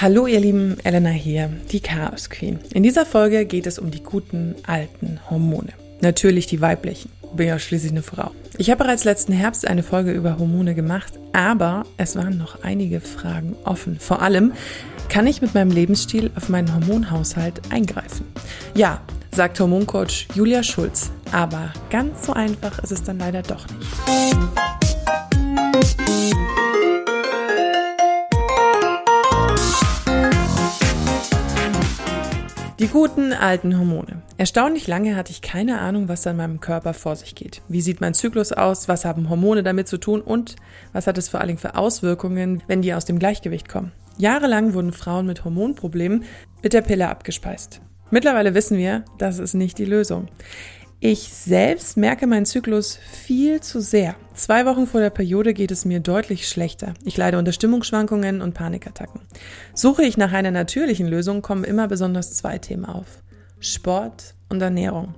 Hallo ihr lieben, Elena hier, die Chaos Queen. In dieser Folge geht es um die guten alten Hormone. Natürlich die weiblichen. Bin ja schließlich eine Frau. Ich habe bereits letzten Herbst eine Folge über Hormone gemacht, aber es waren noch einige Fragen offen. Vor allem, kann ich mit meinem Lebensstil auf meinen Hormonhaushalt eingreifen? Ja, sagt Hormoncoach Julia Schulz. Aber ganz so einfach ist es dann leider doch nicht. Die guten alten Hormone. Erstaunlich lange hatte ich keine Ahnung, was da in meinem Körper vor sich geht. Wie sieht mein Zyklus aus? Was haben Hormone damit zu tun? Und was hat es vor allen Dingen für Auswirkungen, wenn die aus dem Gleichgewicht kommen? Jahrelang wurden Frauen mit Hormonproblemen mit der Pille abgespeist. Mittlerweile wissen wir, das ist nicht die Lösung. Ich selbst merke meinen Zyklus viel zu sehr. Zwei Wochen vor der Periode geht es mir deutlich schlechter. Ich leide unter Stimmungsschwankungen und Panikattacken. Suche ich nach einer natürlichen Lösung, kommen immer besonders zwei Themen auf. Sport und Ernährung.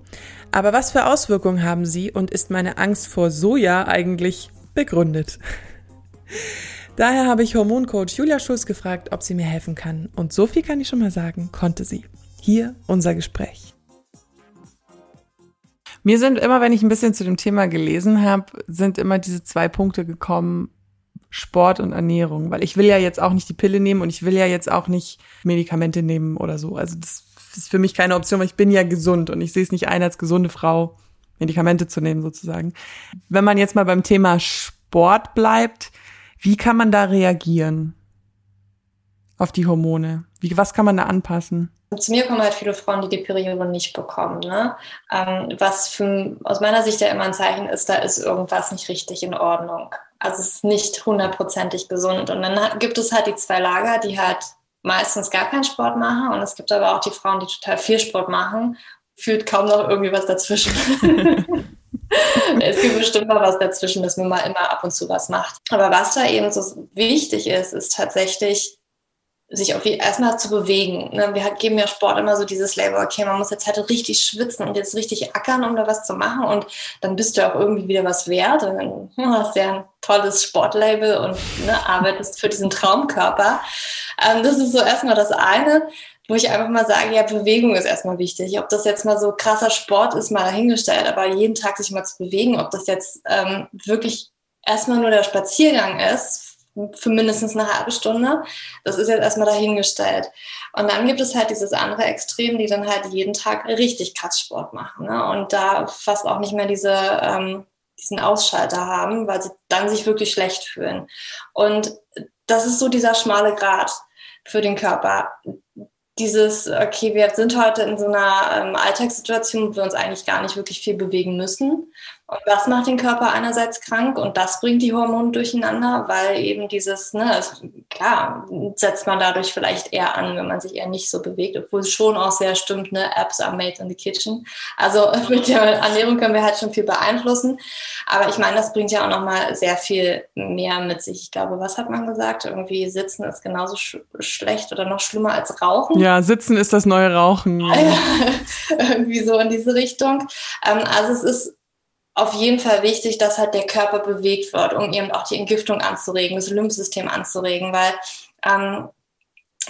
Aber was für Auswirkungen haben sie und ist meine Angst vor Soja eigentlich begründet? Daher habe ich Hormoncoach Julia Schulz gefragt, ob sie mir helfen kann. Und so viel kann ich schon mal sagen, konnte sie. Hier unser Gespräch. Mir sind immer, wenn ich ein bisschen zu dem Thema gelesen habe, sind immer diese zwei Punkte gekommen, Sport und Ernährung, weil ich will ja jetzt auch nicht die Pille nehmen und ich will ja jetzt auch nicht Medikamente nehmen oder so. Also das ist für mich keine Option, weil ich bin ja gesund und ich sehe es nicht ein, als gesunde Frau Medikamente zu nehmen sozusagen. Wenn man jetzt mal beim Thema Sport bleibt, wie kann man da reagieren auf die Hormone? Wie, was kann man da anpassen? Zu mir kommen halt viele Frauen, die die Periode nicht bekommen. Ne? Ähm, was für, aus meiner Sicht ja immer ein Zeichen ist, da ist irgendwas nicht richtig in Ordnung. Also es ist nicht hundertprozentig gesund. Und dann gibt es halt die zwei Lager, die halt meistens gar keinen Sport machen. Und es gibt aber auch die Frauen, die total viel Sport machen. Fühlt kaum noch irgendwie was dazwischen. es gibt bestimmt mal was dazwischen, dass man mal immer ab und zu was macht. Aber was da eben so wichtig ist, ist tatsächlich sich auf erstmal zu bewegen. Ne? Wir geben ja Sport immer so dieses Label, okay, man muss jetzt halt richtig schwitzen und jetzt richtig ackern, um da was zu machen und dann bist du auch irgendwie wieder was wert und dann hm, hast du ja ein tolles Sportlabel und ne, arbeitest für diesen Traumkörper. Ähm, das ist so erstmal das eine, wo ich einfach mal sage, ja, Bewegung ist erstmal wichtig. Ob das jetzt mal so krasser Sport ist, mal dahingestellt, aber jeden Tag sich mal zu bewegen, ob das jetzt ähm, wirklich erstmal nur der Spaziergang ist, für mindestens eine halbe Stunde. Das ist jetzt erstmal dahingestellt. Und dann gibt es halt dieses andere Extrem, die dann halt jeden Tag richtig krass Sport machen ne? und da fast auch nicht mehr diese, ähm, diesen Ausschalter haben, weil sie dann sich wirklich schlecht fühlen. Und das ist so dieser schmale Grat für den Körper. Dieses, okay, wir sind heute in so einer ähm, Alltagssituation, wo wir uns eigentlich gar nicht wirklich viel bewegen müssen. Und das macht den Körper einerseits krank und das bringt die Hormone durcheinander, weil eben dieses, ne, es, klar, setzt man dadurch vielleicht eher an, wenn man sich eher nicht so bewegt, obwohl es schon auch sehr stimmt, ne, Apps are made in the kitchen. Also mit der Ernährung können wir halt schon viel beeinflussen. Aber ich meine, das bringt ja auch nochmal sehr viel mehr mit sich. Ich glaube, was hat man gesagt? Irgendwie sitzen ist genauso sch schlecht oder noch schlimmer als Rauchen. Ja, sitzen ist das neue Rauchen. Ja. Irgendwie so in diese Richtung. Ähm, also es ist auf jeden Fall wichtig, dass halt der Körper bewegt wird, um eben auch die Entgiftung anzuregen, das Lymphsystem anzuregen, weil ähm,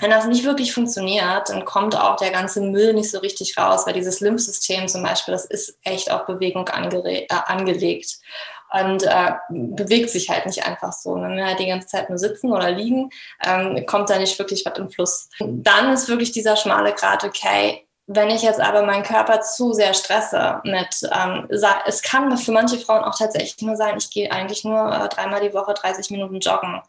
wenn das nicht wirklich funktioniert, dann kommt auch der ganze Müll nicht so richtig raus, weil dieses Lymphsystem zum Beispiel, das ist echt auf Bewegung äh, angelegt und äh, bewegt sich halt nicht einfach so. Wenn wir halt die ganze Zeit nur sitzen oder liegen, ähm, kommt da nicht wirklich was im Fluss. Dann ist wirklich dieser schmale Grat, okay, wenn ich jetzt aber meinen Körper zu sehr stresse mit, ähm, es kann für manche Frauen auch tatsächlich nur sein, ich gehe eigentlich nur äh, dreimal die Woche 30 Minuten joggen.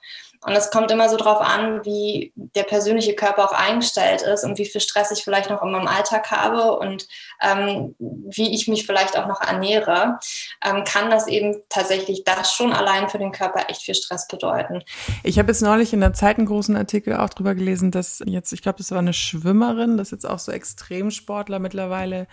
Und es kommt immer so drauf an, wie der persönliche Körper auch eingestellt ist und wie viel Stress ich vielleicht noch in meinem Alltag habe und ähm, wie ich mich vielleicht auch noch ernähre, ähm, kann das eben tatsächlich das schon allein für den Körper echt viel Stress bedeuten. Ich habe jetzt neulich in der Zeit einen großen Artikel auch drüber gelesen, dass jetzt, ich glaube, das war eine Schwimmerin, dass jetzt auch so Extremsportler mittlerweile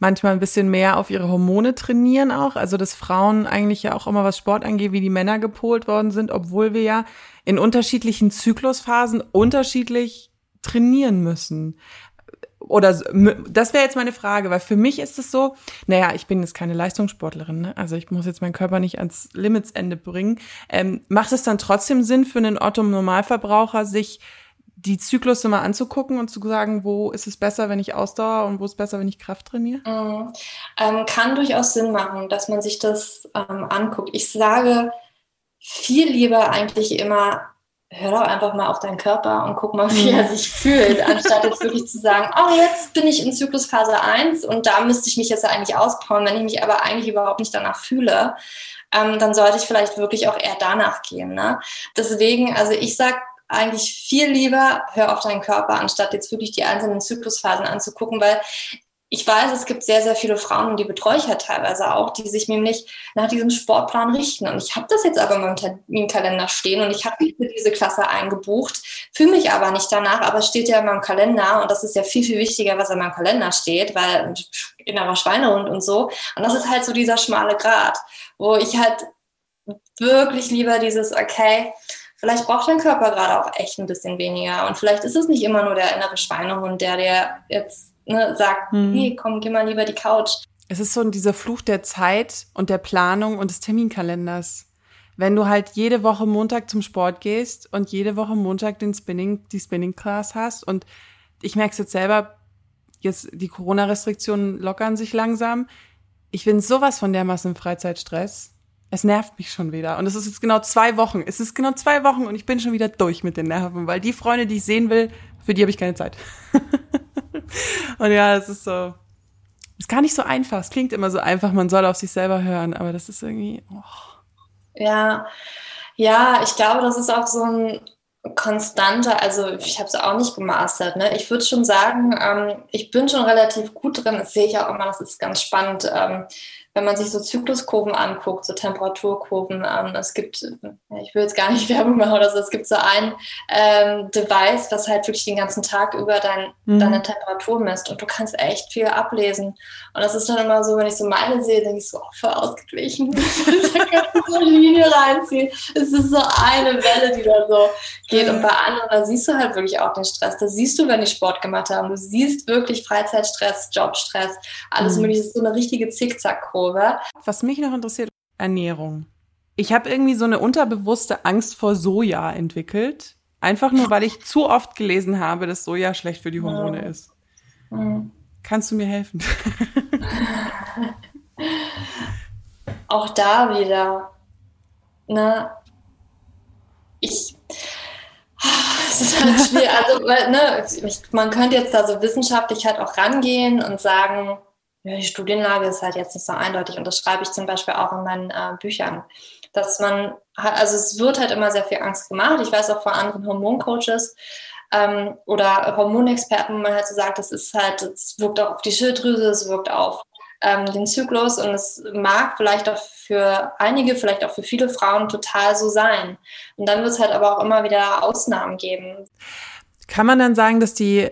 manchmal ein bisschen mehr auf ihre Hormone trainieren auch. Also dass Frauen eigentlich ja auch immer was Sport angeht, wie die Männer gepolt worden sind, obwohl wir ja in unterschiedlichen Zyklusphasen unterschiedlich trainieren müssen. Oder das wäre jetzt meine Frage, weil für mich ist es so, naja, ich bin jetzt keine Leistungssportlerin, ne? also ich muss jetzt meinen Körper nicht ans Limitsende bringen. Ähm, macht es dann trotzdem Sinn für einen Otto-Normalverbraucher, sich die Zyklus immer anzugucken und zu sagen, wo ist es besser, wenn ich Ausdauer und wo ist es besser, wenn ich Kraft trainiere? Mhm. Ähm, kann durchaus Sinn machen, dass man sich das ähm, anguckt. Ich sage viel lieber eigentlich immer, hör doch einfach mal auf deinen Körper und guck mal, wie er sich fühlt, anstatt jetzt wirklich zu sagen, oh, jetzt bin ich in Zyklusphase 1 und da müsste ich mich jetzt eigentlich auspowern. Wenn ich mich aber eigentlich überhaupt nicht danach fühle, ähm, dann sollte ich vielleicht wirklich auch eher danach gehen. Ne? Deswegen, also ich sag eigentlich viel lieber, hör auf deinen Körper, anstatt jetzt wirklich die einzelnen Zyklusphasen anzugucken, weil ich weiß, es gibt sehr, sehr viele Frauen, und die betreue ich ja teilweise auch, die sich nämlich nach diesem Sportplan richten. Und ich habe das jetzt aber meinem Terminkalender stehen und ich habe mich für diese Klasse eingebucht, fühle mich aber nicht danach, aber es steht ja in meinem Kalender und das ist ja viel, viel wichtiger, was in meinem Kalender steht, weil innerer Schweinehund und so. Und das ist halt so dieser schmale Grat, wo ich halt wirklich lieber dieses, okay, vielleicht braucht dein Körper gerade auch echt ein bisschen weniger. Und vielleicht ist es nicht immer nur der innere Schweinehund, der dir jetzt ne, sagt, hm. hey, komm, geh mal lieber die Couch. Es ist so dieser Fluch der Zeit und der Planung und des Terminkalenders. Wenn du halt jede Woche Montag zum Sport gehst und jede Woche Montag den Spinning, die Spinning Class hast und ich merke es jetzt selber, jetzt die Corona-Restriktionen lockern sich langsam. Ich bin sowas von dermaßen Freizeitstress. Es nervt mich schon wieder. Und es ist jetzt genau zwei Wochen. Es ist genau zwei Wochen und ich bin schon wieder durch mit den Nerven, weil die Freunde, die ich sehen will, für die habe ich keine Zeit. und ja, es ist so. Ist gar nicht so einfach. Es klingt immer so einfach, man soll auf sich selber hören, aber das ist irgendwie. Oh. Ja, ja, ich glaube, das ist auch so ein konstanter, also ich habe es auch nicht gemastert. Ne? Ich würde schon sagen, ähm, ich bin schon relativ gut drin. Das sehe ich auch immer, das ist ganz spannend. Ähm, wenn man sich so Zykluskurven anguckt, so Temperaturkurven, ähm, es gibt, ich will jetzt gar nicht Werbung machen oder so, es gibt so ein ähm, Device, was halt wirklich den ganzen Tag über dein, mhm. deine Temperatur misst und du kannst echt viel ablesen. Und das ist dann immer so, wenn ich so meine sehe, denke ich so, oh, voll ausgeglichen. da kannst du so eine Linie reinziehen. Es ist so eine Welle, die da so geht. Und bei anderen, da siehst du halt wirklich auch den Stress. Da siehst du, wenn die Sport gemacht haben. Du siehst wirklich Freizeitstress, Jobstress, alles mhm. mögliche. Das ist so eine richtige Zickzack-Kurve. Kurve. Was mich noch interessiert, Ernährung. Ich habe irgendwie so eine unterbewusste Angst vor Soja entwickelt. Einfach nur, weil ich zu oft gelesen habe, dass Soja schlecht für die Hormone mhm. ist. Mhm. Kannst du mir helfen? Auch da wieder. Ne? Ich. Es ist halt schwierig. Also, ne, man könnte jetzt da so wissenschaftlich halt auch rangehen und sagen, ja, die Studienlage ist halt jetzt nicht so eindeutig und das schreibe ich zum Beispiel auch in meinen äh, Büchern, dass man, also es wird halt immer sehr viel Angst gemacht. Ich weiß auch von anderen Hormoncoaches ähm, oder Hormonexperten, wo man halt so sagt, das ist halt, es wirkt auch auf die Schilddrüse, es wirkt auf ähm, den Zyklus und es mag vielleicht auch für einige, vielleicht auch für viele Frauen total so sein. Und dann wird es halt aber auch immer wieder Ausnahmen geben. Kann man dann sagen, dass die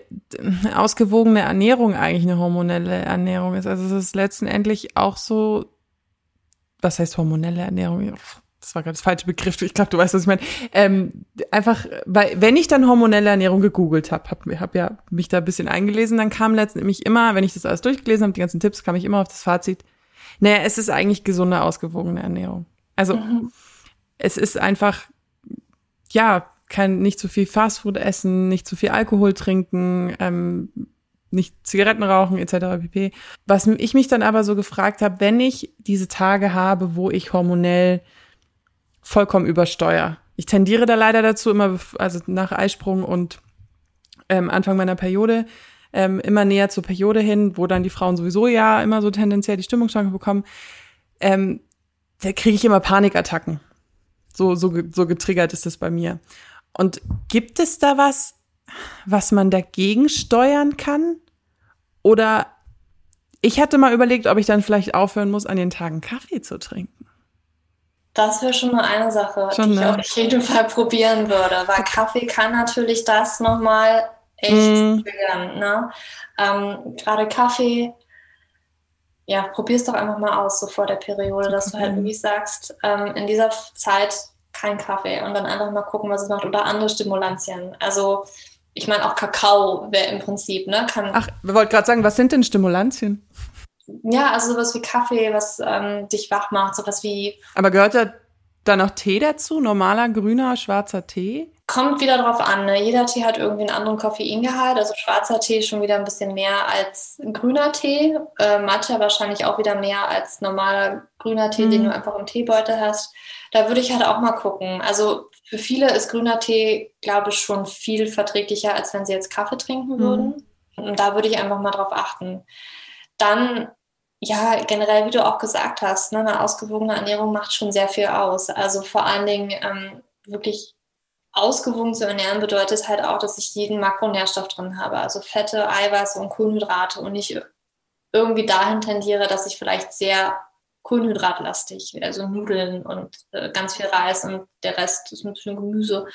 ausgewogene Ernährung eigentlich eine hormonelle Ernährung ist? Also es ist letztendlich auch so, was heißt hormonelle Ernährung? Das war gerade das falsche Begriff. Ich glaube, du weißt, was ich meine. Ähm, einfach, weil wenn ich dann hormonelle Ernährung gegoogelt habe, habe hab ja mich da ein bisschen eingelesen, dann kam letztendlich immer, wenn ich das alles durchgelesen habe, die ganzen Tipps, kam ich immer auf das Fazit. Naja, es ist eigentlich gesunde, ausgewogene Ernährung. Also mhm. es ist einfach, ja, kein, nicht zu viel Fastfood essen, nicht zu viel Alkohol trinken, ähm, nicht Zigaretten rauchen etc. pp. Was ich mich dann aber so gefragt habe, wenn ich diese Tage habe, wo ich hormonell vollkommen übersteuere. Ich tendiere da leider dazu, immer, also nach Eisprung und ähm, Anfang meiner Periode, ähm, immer näher zur Periode hin, wo dann die Frauen sowieso ja immer so tendenziell die Stimmungsschwankungen bekommen, ähm, da kriege ich immer Panikattacken. So, so, so getriggert ist das bei mir. Und gibt es da was, was man dagegen steuern kann? Oder ich hatte mal überlegt, ob ich dann vielleicht aufhören muss, an den Tagen Kaffee zu trinken. Das wäre schon mal eine Sache, schon, die ich ne? auf jeden Fall probieren würde, weil Kaffee kann natürlich das nochmal echt mm. triggern. Ne? Ähm, Gerade Kaffee, ja, probier es doch einfach mal aus, so vor der Periode, dass du halt wirklich sagst, ähm, in dieser Zeit kein Kaffee und dann einfach mal gucken, was es macht oder andere Stimulantien. Also ich meine auch Kakao wäre im Prinzip, ne? Kann, Ach, wir wollten gerade sagen, was sind denn Stimulantien? Ja, also sowas wie Kaffee, was ähm, dich wach macht, sowas wie. Aber gehört da dann noch Tee dazu? Normaler, grüner, schwarzer Tee? kommt wieder drauf an. Ne? Jeder Tee hat irgendwie einen anderen Koffeingehalt. Also schwarzer Tee schon wieder ein bisschen mehr als grüner Tee. Äh, Matcha wahrscheinlich auch wieder mehr als normaler grüner Tee, mhm. den du einfach im Teebeutel hast. Da würde ich halt auch mal gucken. Also für viele ist grüner Tee, glaube ich, schon viel verträglicher, als wenn sie jetzt Kaffee trinken mhm. würden. Und da würde ich einfach mal drauf achten. Dann ja, generell, wie du auch gesagt hast, ne, eine ausgewogene Ernährung macht schon sehr viel aus. Also vor allen Dingen ähm, wirklich ausgewogen zu ernähren bedeutet halt auch, dass ich jeden Makronährstoff drin habe, also Fette, Eiweiße und Kohlenhydrate und nicht irgendwie dahin tendiere, dass ich vielleicht sehr kohlenhydratlastig, also Nudeln und äh, ganz viel Reis und der Rest ist ein bisschen Gemüse.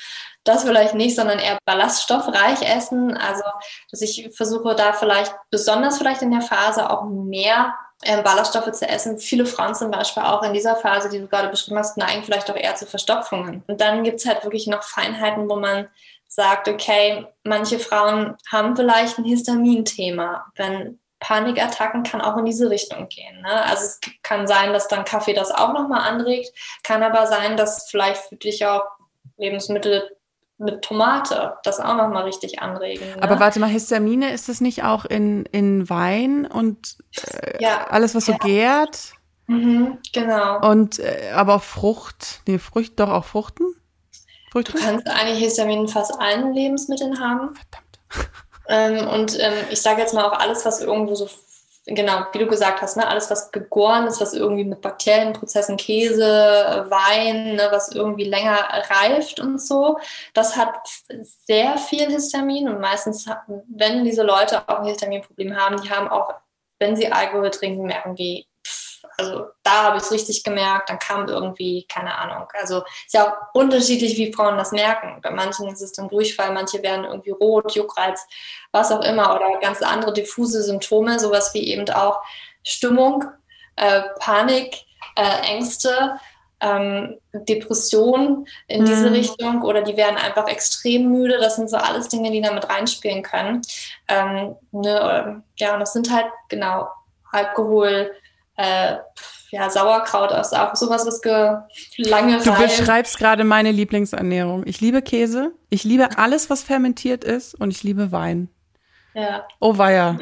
Das vielleicht nicht, sondern eher ballaststoffreich essen. Also, dass ich versuche da vielleicht, besonders vielleicht in der Phase auch mehr ähm, Ballaststoffe zu essen. Viele Frauen zum Beispiel auch in dieser Phase, die du gerade beschrieben hast, neigen vielleicht auch eher zu Verstopfungen. Und dann gibt es halt wirklich noch Feinheiten, wo man sagt, okay, manche Frauen haben vielleicht ein Histaminthema. Wenn Panikattacken kann auch in diese Richtung gehen. Ne? Also es kann sein, dass dann Kaffee das auch nochmal anregt, kann aber sein, dass vielleicht für dich auch Lebensmittel mit Tomate das auch nochmal richtig anregen. Ne? Aber warte mal, Histamine, ist das nicht auch in, in Wein und äh, ja, alles, was so ja. gärt? Mhm, genau. Und äh, aber auch Frucht, nee, Frucht, doch auch Fruchten? Früchte? Du kannst eigentlich Histamin in fast allen Lebensmitteln haben. Verdammt. Ähm, und ähm, ich sage jetzt mal auch alles, was irgendwo so genau, wie du gesagt hast, ne, alles, was gegoren ist, was irgendwie mit Bakterienprozessen, Käse, Wein, ne, was irgendwie länger reift und so, das hat sehr viel Histamin und meistens, wenn diese Leute auch ein Histaminproblem haben, die haben auch, wenn sie Alkohol trinken, merken die, also da habe ich es richtig gemerkt, dann kam irgendwie, keine Ahnung. Also ist ja auch unterschiedlich, wie Frauen das merken. Bei manchen ist es dann Durchfall, manche werden irgendwie rot, Juckreiz, was auch immer, oder ganz andere diffuse Symptome, sowas wie eben auch Stimmung, äh, Panik, äh, Ängste, ähm, Depression in mhm. diese Richtung oder die werden einfach extrem müde. Das sind so alles Dinge, die damit reinspielen können. Ähm, ne, ja, und das sind halt genau Alkohol, äh, ja, Sauerkraut ist auch sowas, was lange Du beschreibst gerade meine Lieblingsernährung. Ich liebe Käse, ich liebe alles, was fermentiert ist und ich liebe Wein. Ja. Oh weia.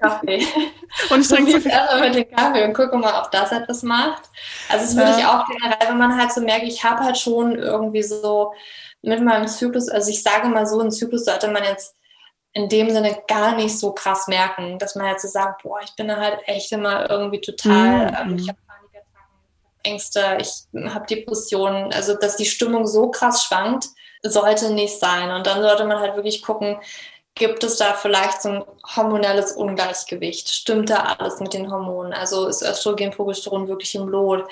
Kaffee. Und ich trinke so erstmal mit dem Kaffee und gucke mal, ob das etwas macht. Also das würde ja. ich auch generell, wenn man halt so merkt, ich habe halt schon irgendwie so mit meinem Zyklus, also ich sage mal so, ein Zyklus sollte man jetzt in dem Sinne gar nicht so krass merken, dass man halt so sagt, boah, ich bin da halt echt immer irgendwie total, mhm. ähm, ich habe Panikattacken, Ängste, ich habe Depressionen, also dass die Stimmung so krass schwankt, sollte nicht sein. Und dann sollte man halt wirklich gucken, gibt es da vielleicht so ein hormonelles Ungleichgewicht? Stimmt da alles mit den Hormonen? Also ist Östrogen, Progesteron wirklich im Lot?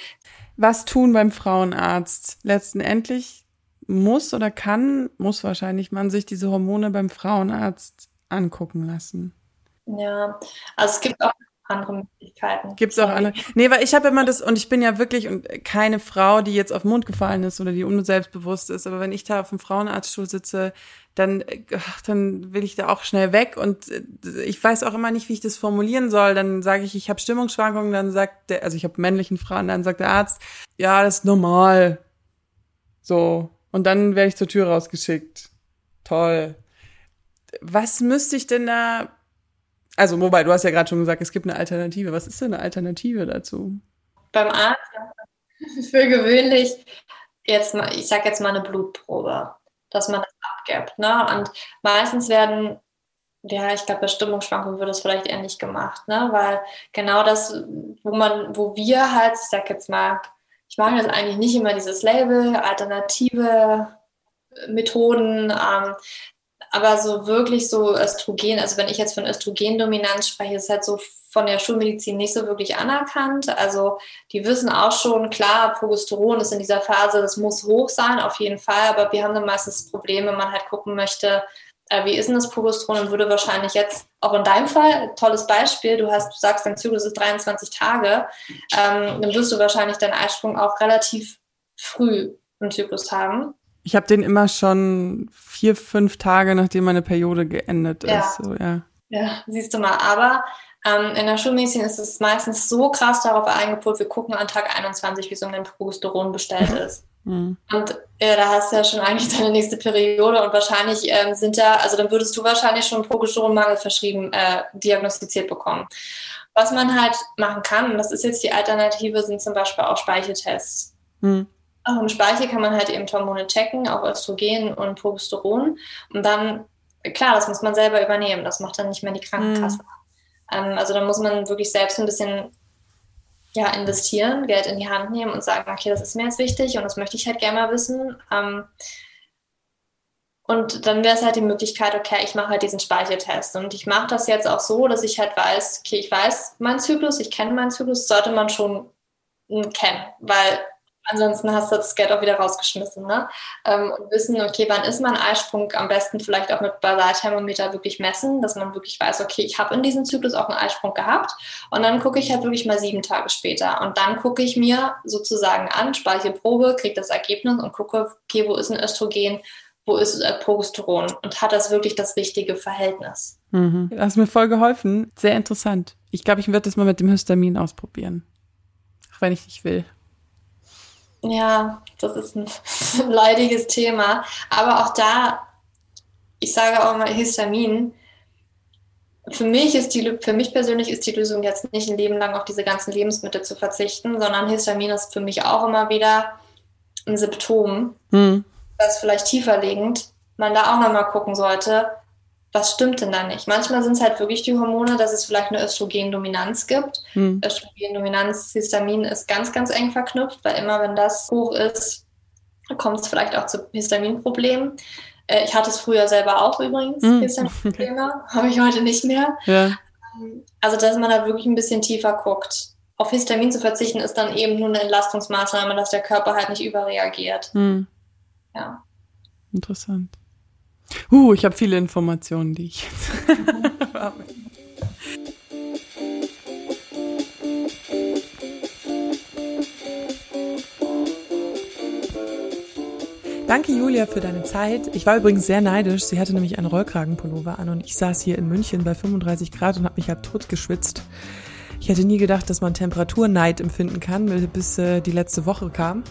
Was tun beim Frauenarzt? Letztendlich muss oder kann, muss wahrscheinlich man sich diese Hormone beim Frauenarzt angucken lassen. Ja, also es gibt auch andere Möglichkeiten. Gibt es auch andere? Nee, weil ich habe immer das, und ich bin ja wirklich und keine Frau, die jetzt auf den Mund gefallen ist oder die unselbstbewusst ist, aber wenn ich da auf dem Frauenarztstuhl sitze, dann, ach, dann will ich da auch schnell weg und äh, ich weiß auch immer nicht, wie ich das formulieren soll. Dann sage ich, ich habe Stimmungsschwankungen, dann sagt der, also ich habe männlichen Frauen, dann sagt der Arzt, ja, das ist normal. So, und dann werde ich zur Tür rausgeschickt. Toll. Was müsste ich denn da. Also, wobei, du hast ja gerade schon gesagt, es gibt eine Alternative. Was ist denn eine Alternative dazu? Beim Arzt für gewöhnlich jetzt mal, ich sag jetzt mal eine Blutprobe, dass man das abgibt. Ne? Und meistens werden, ja, ich glaube, bei Stimmungsschwankungen wird das vielleicht ähnlich gemacht, ne? Weil genau das, wo man, wo wir halt, ich sag jetzt mal, ich mag jetzt eigentlich nicht immer dieses Label, alternative Methoden, ähm, aber so wirklich so Östrogen, also wenn ich jetzt von Östrogendominanz spreche, ist halt so von der Schulmedizin nicht so wirklich anerkannt. Also die wissen auch schon, klar, Progesteron ist in dieser Phase, das muss hoch sein, auf jeden Fall, aber wir haben dann meistens das Problem, wenn man halt gucken möchte, äh, wie ist denn das Progesteron und würde wahrscheinlich jetzt, auch in deinem Fall, tolles Beispiel, du hast, du sagst, dein Zyklus ist 23 Tage, ähm, dann wirst du wahrscheinlich deinen Eisprung auch relativ früh im Zyklus haben. Ich habe den immer schon vier, fünf Tage, nachdem meine Periode geendet ja. ist. So, ja. ja, siehst du mal. Aber ähm, in der Schulmedizin ist es meistens so krass darauf eingepolt, wir gucken an Tag 21, wie so ein Progesteron bestellt ist. Mhm. Und ja, da hast du ja schon eigentlich deine nächste Periode und wahrscheinlich ähm, sind da, also dann würdest du wahrscheinlich schon Progesteronmangel verschrieben, äh, diagnostiziert bekommen. Was man halt machen kann, und das ist jetzt die Alternative, sind zum Beispiel auch Speicheltests. Mhm. Auch im Speichel kann man halt eben Hormone checken, auch Östrogen und Progesteron. Und dann, klar, das muss man selber übernehmen. Das macht dann nicht mehr die Krankenkasse. Mhm. Ähm, also da muss man wirklich selbst ein bisschen ja, investieren, Geld in die Hand nehmen und sagen, okay, das ist mir jetzt wichtig und das möchte ich halt gerne mal wissen. Ähm, und dann wäre es halt die Möglichkeit, okay, ich mache halt diesen Speicheltest. Und ich mache das jetzt auch so, dass ich halt weiß, okay, ich weiß meinen Zyklus, ich kenne meinen Zyklus, sollte man schon kennen, weil Ansonsten hast du das Geld auch wieder rausgeschmissen. Ne? Ähm, und wissen, okay, wann ist mein Eisprung? Am besten vielleicht auch mit Basalthermometer wirklich messen, dass man wirklich weiß, okay, ich habe in diesem Zyklus auch einen Eisprung gehabt. Und dann gucke ich halt wirklich mal sieben Tage später. Und dann gucke ich mir sozusagen an, speiche Probe, kriege das Ergebnis und gucke, okay, wo ist ein Östrogen, wo ist äh, Progesteron? Und hat das wirklich das richtige Verhältnis? Mhm. Das hast mir voll geholfen. Sehr interessant. Ich glaube, ich werde das mal mit dem Histamin ausprobieren. Auch wenn ich nicht will. Ja, das ist ein, ein leidiges Thema. Aber auch da, ich sage auch mal Histamin. Für mich ist die, für mich persönlich ist die Lösung jetzt nicht ein Leben lang auf diese ganzen Lebensmittel zu verzichten, sondern Histamin ist für mich auch immer wieder ein Symptom, hm. das vielleicht tiefer liegend man da auch nochmal gucken sollte, was stimmt denn da nicht? Manchmal sind es halt wirklich die Hormone, dass es vielleicht eine Östrogendominanz gibt. Hm. Östrogendominanz, Histamin ist ganz, ganz eng verknüpft, weil immer wenn das hoch ist, kommt es vielleicht auch zu Histaminproblemen. Äh, ich hatte es früher selber auch übrigens, hm. Histaminprobleme, habe ich heute nicht mehr. Ja. Ähm, also, dass man da wirklich ein bisschen tiefer guckt. Auf Histamin zu verzichten ist dann eben nur eine Entlastungsmaßnahme, dass der Körper halt nicht überreagiert. Hm. Ja. Interessant. Uh, ich habe viele Informationen, die ich jetzt Danke, Julia, für deine Zeit. Ich war übrigens sehr neidisch. Sie hatte nämlich einen Rollkragenpullover an und ich saß hier in München bei 35 Grad und habe mich halb tot geschwitzt. Ich hätte nie gedacht, dass man Temperaturneid empfinden kann, bis äh, die letzte Woche kam.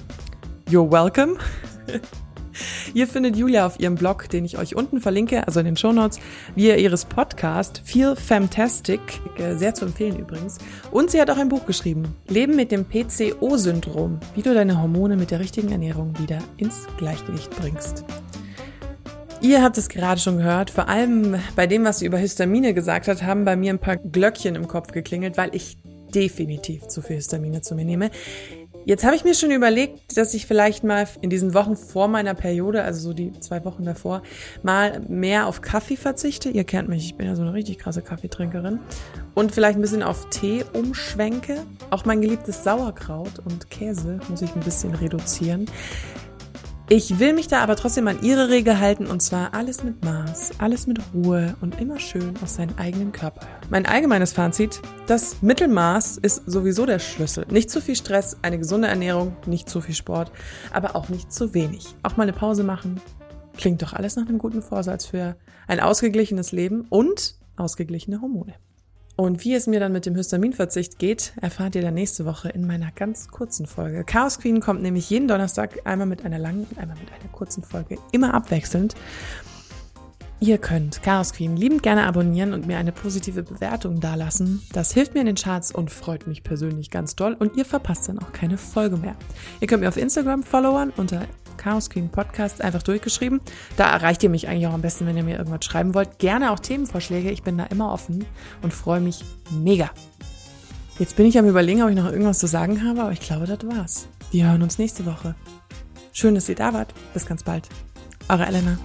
You're welcome. Ihr findet Julia auf ihrem Blog, den ich euch unten verlinke, also in den Shownotes, via ihres Podcast Feel Fantastic, äh, sehr zu empfehlen übrigens. Und sie hat auch ein Buch geschrieben, Leben mit dem PCO-Syndrom, wie du deine Hormone mit der richtigen Ernährung wieder ins Gleichgewicht bringst. Ihr habt es gerade schon gehört, vor allem bei dem, was sie über Histamine gesagt hat, haben bei mir ein paar Glöckchen im Kopf geklingelt, weil ich definitiv zu viel Histamine zu mir nehme. Jetzt habe ich mir schon überlegt, dass ich vielleicht mal in diesen Wochen vor meiner Periode, also so die zwei Wochen davor, mal mehr auf Kaffee verzichte. Ihr kennt mich, ich bin ja so eine richtig krasse Kaffeetrinkerin. Und vielleicht ein bisschen auf Tee umschwenke. Auch mein geliebtes Sauerkraut und Käse muss ich ein bisschen reduzieren. Ich will mich da aber trotzdem an ihre Regel halten und zwar alles mit Maß, alles mit Ruhe und immer schön auf seinen eigenen Körper. Mein allgemeines Fazit, das Mittelmaß ist sowieso der Schlüssel. Nicht zu viel Stress, eine gesunde Ernährung, nicht zu viel Sport, aber auch nicht zu wenig. Auch mal eine Pause machen. Klingt doch alles nach einem guten Vorsatz für ein ausgeglichenes Leben und ausgeglichene Hormone. Und wie es mir dann mit dem Histaminverzicht geht, erfahrt ihr dann nächste Woche in meiner ganz kurzen Folge. Chaos Queen kommt nämlich jeden Donnerstag einmal mit einer langen und einmal mit einer kurzen Folge, immer abwechselnd. Ihr könnt Chaos Queen liebend gerne abonnieren und mir eine positive Bewertung dalassen. Das hilft mir in den Charts und freut mich persönlich ganz doll und ihr verpasst dann auch keine Folge mehr. Ihr könnt mir auf Instagram followern unter Chaos Queen Podcast einfach durchgeschrieben. Da erreicht ihr mich eigentlich auch am besten, wenn ihr mir irgendwas schreiben wollt. Gerne auch Themenvorschläge. Ich bin da immer offen und freue mich mega. Jetzt bin ich am überlegen, ob ich noch irgendwas zu sagen habe, aber ich glaube, das war's. Wir hören uns nächste Woche. Schön, dass ihr da wart. Bis ganz bald. Eure Elena.